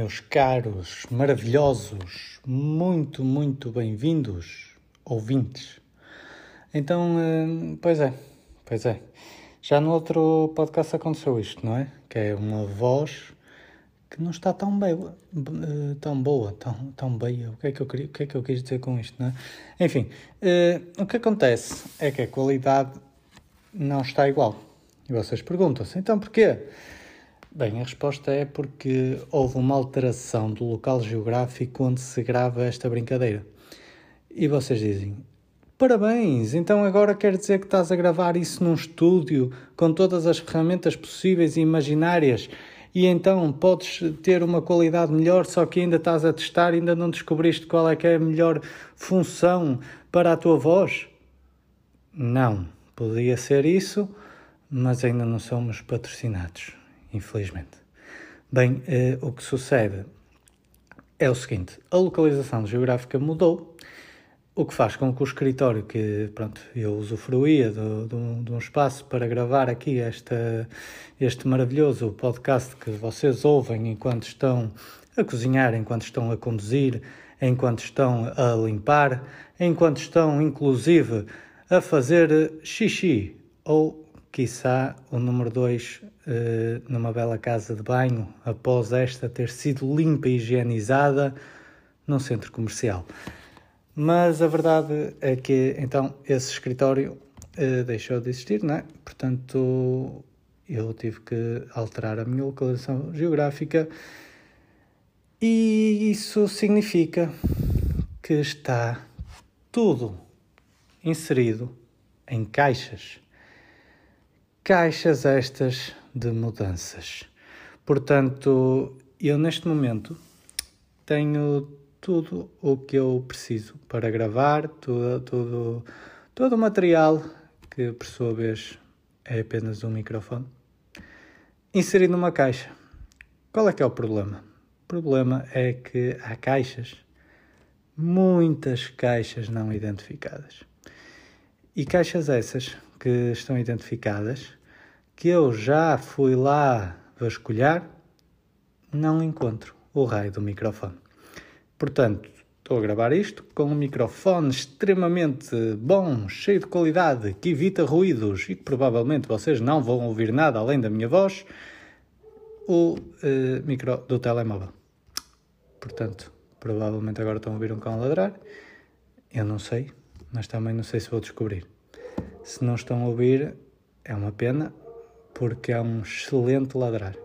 meus caros, maravilhosos, muito, muito bem-vindos, ouvintes. Então, eh, pois é, pois é. Já no outro podcast aconteceu isto, não é? Que é uma voz que não está tão bem, eh, tão boa, tão, tão bem. O que é que eu queria, o que é que eu quis dizer com isto, não é? Enfim, uh, o que acontece é que a qualidade não está igual. E vocês perguntam-se, então porquê? Bem, a resposta é porque houve uma alteração do local geográfico onde se grava esta brincadeira. E vocês dizem: Parabéns! Então agora quer dizer que estás a gravar isso num estúdio com todas as ferramentas possíveis e imaginárias e então podes ter uma qualidade melhor, só que ainda estás a testar, ainda não descobriste qual é que é a melhor função para a tua voz? Não, podia ser isso, mas ainda não somos patrocinados infelizmente. Bem, eh, o que sucede é o seguinte: a localização geográfica mudou, o que faz com que o escritório que pronto, eu usufruía de, um espaço para gravar aqui esta, este maravilhoso podcast que vocês ouvem enquanto estão a cozinhar, enquanto estão a conduzir, enquanto estão a limpar, enquanto estão inclusive a fazer xixi ou quiçá o número 2 uh, eh, numa bela casa de banho, após esta ter sido limpa e higienizada num centro comercial. Mas a verdade é que então esse escritório uh, deixou de existir, não é? Portanto, eu tive que alterar a minha localização geográfica e isso significa que está tudo inserido em caixas caixas estas de mudanças. Portanto, eu neste momento tenho tudo o que eu preciso para gravar, tudo, tudo, todo o material, que por sua vez é apenas um microfone, inserido numa caixa. Qual é que é o problema? O problema é que há caixas, muitas caixas não identificadas. E caixas essas que estão identificadas que eu já fui lá vasculhar, não encontro o raio do microfone. Portanto, estou a gravar isto com um microfone extremamente bom, cheio de qualidade, que evita ruídos e que provavelmente vocês não vão ouvir nada além da minha voz, o uh, micro do telemóvel. Portanto, provavelmente agora estão a ouvir um cão ladrar. Eu não sei, mas também não sei se vou descobrir. Se não estão a ouvir, é uma pena, porque é um excelente ladrar.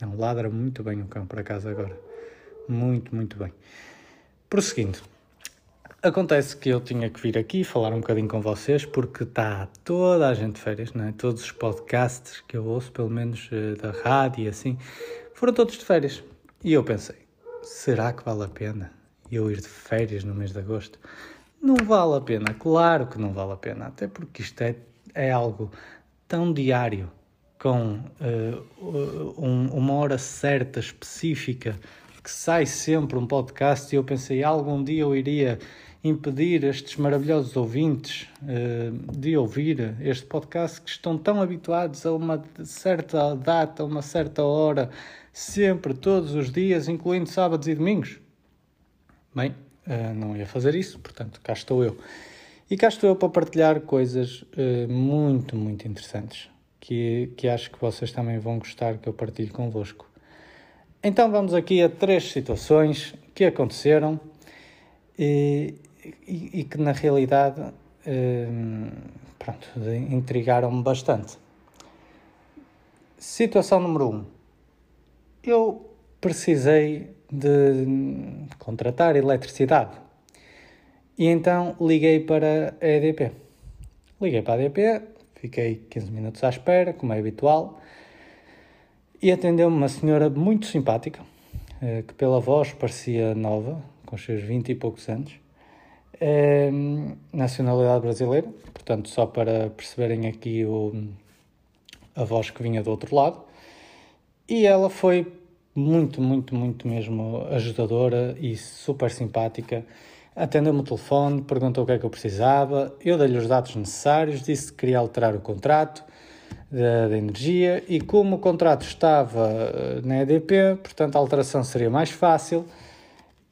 Não, ladra muito bem o cão, por acaso, agora. Muito, muito bem. Prosseguindo. Acontece que eu tinha que vir aqui falar um bocadinho com vocês porque está toda a gente de férias, não é? Todos os podcasts que eu ouço, pelo menos eh, da rádio e assim, foram todos de férias. E eu pensei, será que vale a pena eu ir de férias no mês de agosto? Não vale a pena, claro que não vale a pena, até porque isto é, é algo tão diário com uh, um, uma hora certa, específica, que sai sempre um podcast e eu pensei algum dia eu iria impedir estes maravilhosos ouvintes uh, de ouvir este podcast que estão tão habituados a uma certa data, a uma certa hora, sempre, todos os dias, incluindo sábados e domingos. Bem, uh, não ia fazer isso, portanto, cá estou eu. E cá estou eu para partilhar coisas uh, muito, muito interessantes que, que acho que vocês também vão gostar que eu partilhe convosco. Então vamos aqui a três situações que aconteceram e, e, e que na realidade hum, pronto, intrigaram-me bastante. Situação número um. Eu precisei de contratar eletricidade. E então liguei para a EDP. Liguei para a EDP, Fiquei 15 minutos à espera, como é habitual, e atendeu-me uma senhora muito simpática, eh, que pela voz parecia nova, com os seus 20 e poucos anos, é, nacionalidade brasileira, portanto, só para perceberem aqui o, a voz que vinha do outro lado. E ela foi muito, muito, muito mesmo ajudadora e super simpática atendeu-me o telefone, perguntou o que é que eu precisava, eu dei-lhe os dados necessários, disse que queria alterar o contrato, da, energia e como o contrato estava uh, na EDP, portanto a alteração seria mais fácil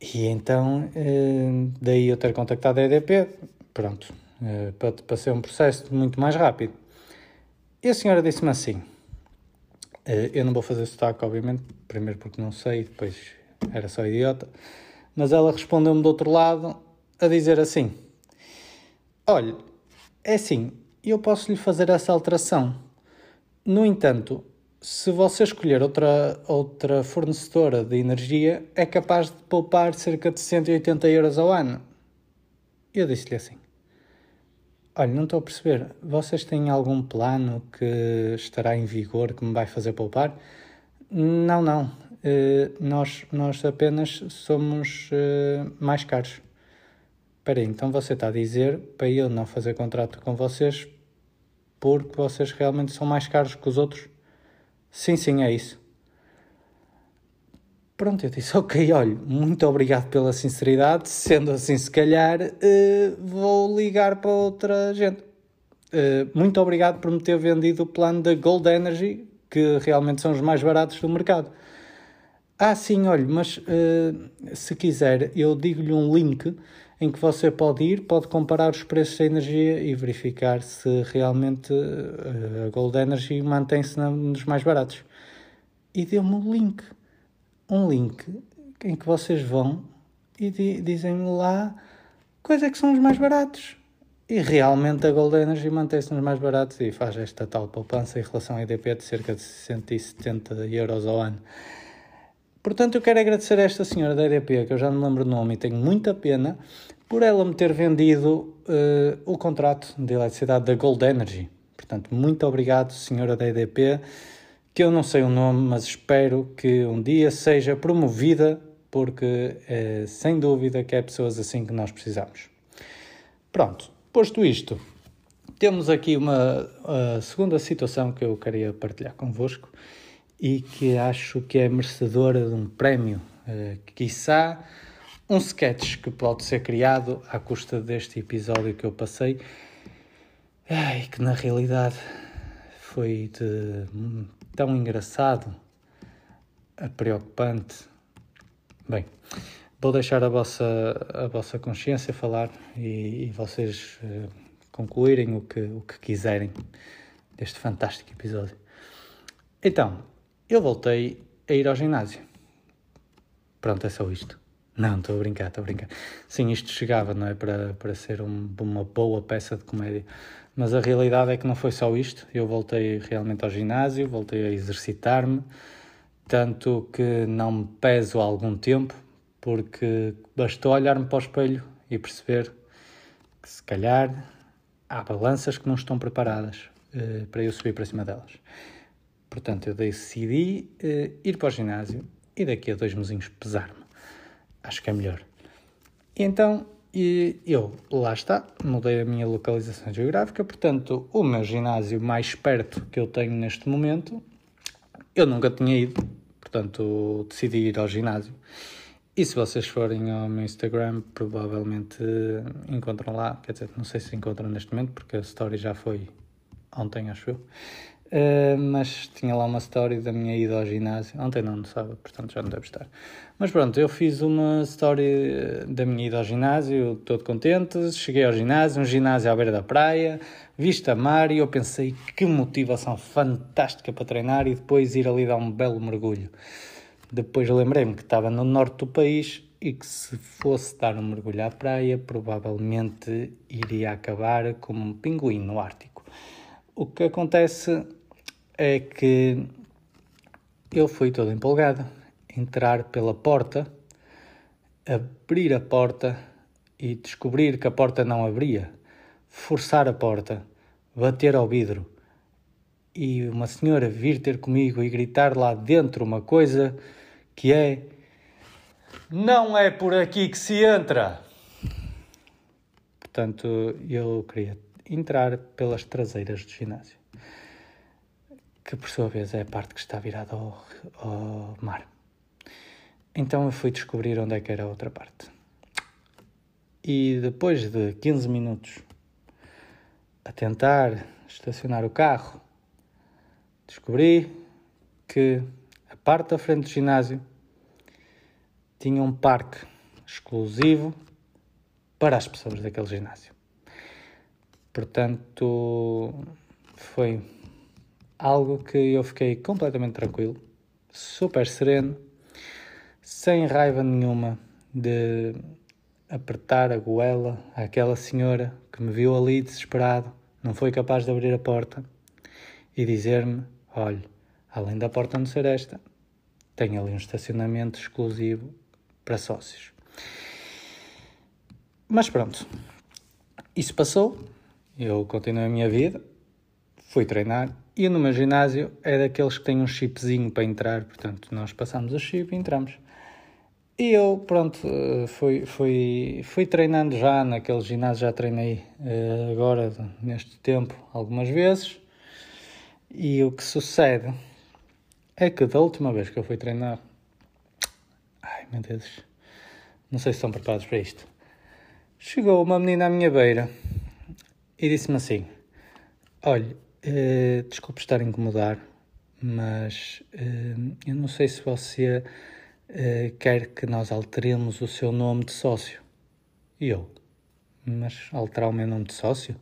e então uh, daí eu ter contactado a EDP, pronto, uh, para, para ser um processo muito mais rápido. E a senhora disse-me assim, eu não vou fazer sotaque obviamente, primeiro porque não sei, depois era só idiota, mas ela respondeu-me do outro lado a dizer assim, olha, é assim, eu posso lhe fazer essa alteração, no entanto, se você escolher outra, outra fornecedora de energia, é capaz de poupar cerca de 180 euros ao ano. Eu disse-lhe assim: Olha, não estou a perceber, vocês têm algum plano que estará em vigor que me vai fazer poupar? Não, não. Uh, nós, nós apenas somos uh, mais caros. Espera aí, então você está a dizer para eu não fazer contrato com vocês porque vocês realmente são mais caros que os outros? Sim, sim, é isso. Pronto, eu disse, ok, olha, muito obrigado pela sinceridade, sendo assim, se calhar uh, vou ligar para outra gente. Uh, muito obrigado por me ter vendido o plano da Gold Energy, que realmente são os mais baratos do mercado. Ah, sim, olha, mas uh, se quiser, eu digo-lhe um link em que você pode ir, pode comparar os preços da energia e verificar se realmente uh, a Gold Energy mantém-se nos mais baratos. E deu-me um link. Um link em que vocês vão e di dizem lá quais é que são os mais baratos. E realmente a Gold Energy mantém-se nos mais baratos e faz esta tal poupança em relação à EDP de cerca de 170 euros ao ano. Portanto, eu quero agradecer a esta senhora da EDP, que eu já não lembro o nome e tenho muita pena, por ela me ter vendido uh, o contrato de eletricidade da Gold Energy. Portanto, muito obrigado, senhora da EDP, que eu não sei o nome, mas espero que um dia seja promovida, porque é sem dúvida que é pessoas assim que nós precisamos. Pronto, posto isto, temos aqui uma segunda situação que eu queria partilhar convosco e que acho que é merecedora de um prémio, uh, quiçá um sketch que pode ser criado à custa deste episódio que eu passei, ai, que na realidade foi de tão engraçado, preocupante. Bem, vou deixar a vossa, a vossa consciência falar e, e vocês uh, concluírem o que, o que quiserem deste fantástico episódio. Então, eu voltei a ir ao ginásio. Pronto, é só isto. Não, estou a brincar, estou a brincar. Sim, isto chegava, não é? Para, para ser um, uma boa peça de comédia. Mas a realidade é que não foi só isto. Eu voltei realmente ao ginásio, voltei a exercitar-me, tanto que não me peso há algum tempo, porque bastou olhar-me para o espelho e perceber que se calhar há balanças que não estão preparadas uh, para eu subir para cima delas. Portanto, eu decidi uh, ir para o ginásio e daqui a dois mesinhos pesar-me. Acho que é melhor. E então, e eu, lá está, mudei a minha localização geográfica, portanto, o meu ginásio mais perto que eu tenho neste momento, eu nunca tinha ido, portanto, decidi ir ao ginásio. E se vocês forem ao meu Instagram, provavelmente encontram lá, quer dizer, não sei se encontram neste momento, porque a story já foi ontem, acho eu. Uh, mas tinha lá uma story da minha ida ao ginásio. Ontem não, no sábado, portanto já não deve estar. Mas pronto, eu fiz uma story eh, da minha ida ao ginásio, todo contente. Cheguei ao ginásio, um ginásio à beira da praia, vista mar, e eu pensei que motivação fantástica para treinar e depois ir ali dar um belo mergulho. Depois lembrei-me que estava no norte do país e que se fosse dar um mergulho à praia, provavelmente iria acabar como um pinguim no Ártico. O que acontece é que eu fui todo empolgado, entrar pela porta, abrir a porta e descobrir que a porta não abria, forçar a porta, bater ao vidro e uma senhora vir ter comigo e gritar lá dentro uma coisa que é não é por aqui que se entra. Portanto, eu queria entrar pelas traseiras do ginásio que por sua vez é a parte que está virada ao, ao mar. Então eu fui descobrir onde é que era a outra parte. E depois de 15 minutos a tentar estacionar o carro, descobri que a parte da frente do ginásio tinha um parque exclusivo para as pessoas daquele ginásio. Portanto, foi algo que eu fiquei completamente tranquilo, super sereno, sem raiva nenhuma de apertar a goela àquela senhora que me viu ali desesperado, não foi capaz de abrir a porta e dizer-me: olhe, além da porta não ser esta, tem ali um estacionamento exclusivo para sócios. Mas pronto, isso passou, eu continuei a minha vida, fui treinar e no meu ginásio é daqueles que têm um chipzinho para entrar, portanto nós passamos o chip e entramos. E eu, pronto, eh, fui, fui, fui treinando já naquele ginásio, já treinei uh, agora, neste tempo, algumas vezes. E o que sucede é que da última vez que eu fui treinar. Ai meu Deus, não sei se estão preparados para isto. Chegou uma menina à minha beira e disse-me assim: Olha, uh, desculpe estar a incomodar, mas uh, eu não sei se você uh, quer que nós alteremos o seu nome de sócio. E eu, mas alterar o meu nome de sócio?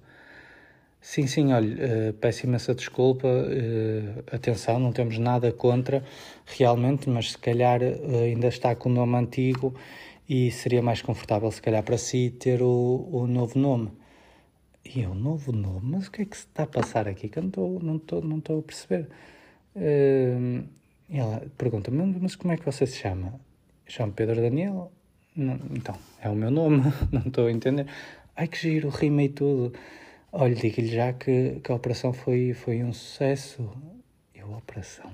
Sim, sim, olha, peço imensa desculpa, atenção, não temos nada contra realmente, mas se calhar ainda está com o nome antigo e seria mais confortável, se calhar, para si ter o, o novo nome. E eu, novo nome? Mas o que é que se está a passar aqui? Que eu não estou não não a perceber. Uh, ela pergunta-me, mas como é que você se chama? Chamo Pedro Daniel. Não, então, é o meu nome, não estou a entender. Ai que giro, rimei tudo. Olha, digo-lhe já que, que a operação foi, foi um sucesso. Eu, operação?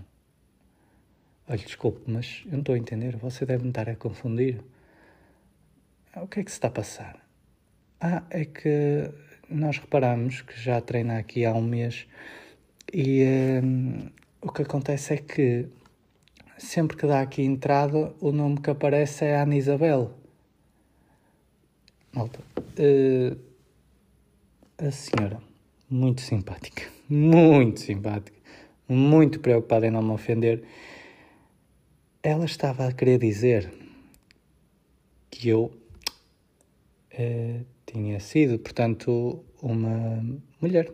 Olha, desculpe, mas eu não estou a entender. Você deve me estar a confundir. O que é que se está a passar? Ah, é que nós reparamos que já treina aqui há um mês e hum, o que acontece é que sempre que dá aqui entrada, o nome que aparece é Ana Isabel. Malta, uh, a senhora, muito simpática, muito simpática, muito preocupada em não me ofender, ela estava a querer dizer que eu uh, tinha sido, portanto, uma mulher.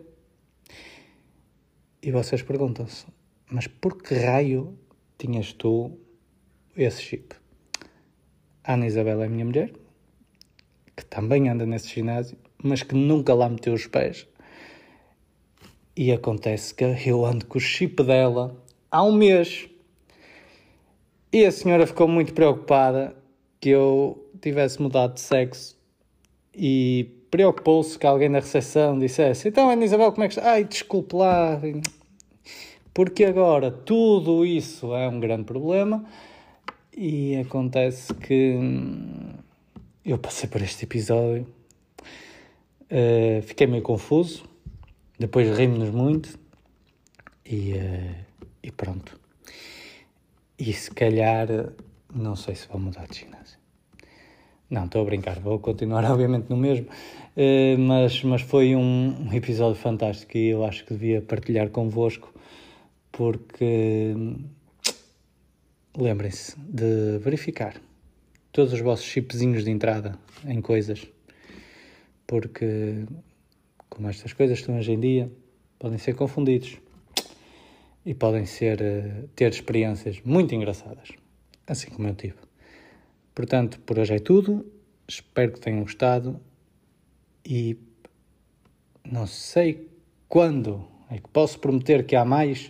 E vocês perguntam-se, mas por que raio tinhas tu esse chip. A Ana Isabel é minha mulher, que também anda nesse ginásio, mas que nunca lá meteu os pés. E acontece que eu ando com o chip dela há um mês. E a senhora ficou muito preocupada que eu tivesse mudado de sexo e preocupou-se que alguém na recepção dissesse: Então, Ana Isabel, como é que está? Ai, desculpe lá, porque agora tudo isso é um grande problema e acontece que hum, eu passei por este episódio, uh, fiquei meio confuso, depois rimos-nos muito e, uh, e pronto. E se calhar, não sei se vou mudar de ginásio. Não, estou a brincar, vou continuar obviamente no mesmo, uh, mas, mas foi um, um episódio fantástico e eu acho que devia partilhar convosco porque lembrem-se de verificar todos os vossos chipzinhos de entrada em coisas, porque como estas coisas estão hoje em dia, podem ser confundidos e podem ser eh, ter experiências muito engraçadas, assim como eu tive. Portanto, por hoje é tudo. Espero que tenham gostado e não sei quando é que posso prometer que há mais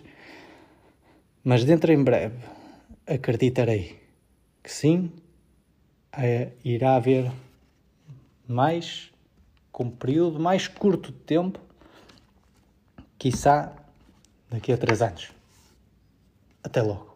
mas dentro em breve acreditarei que sim, é, irá haver mais, com um período mais curto de tempo, quiçá daqui a três anos. Até logo.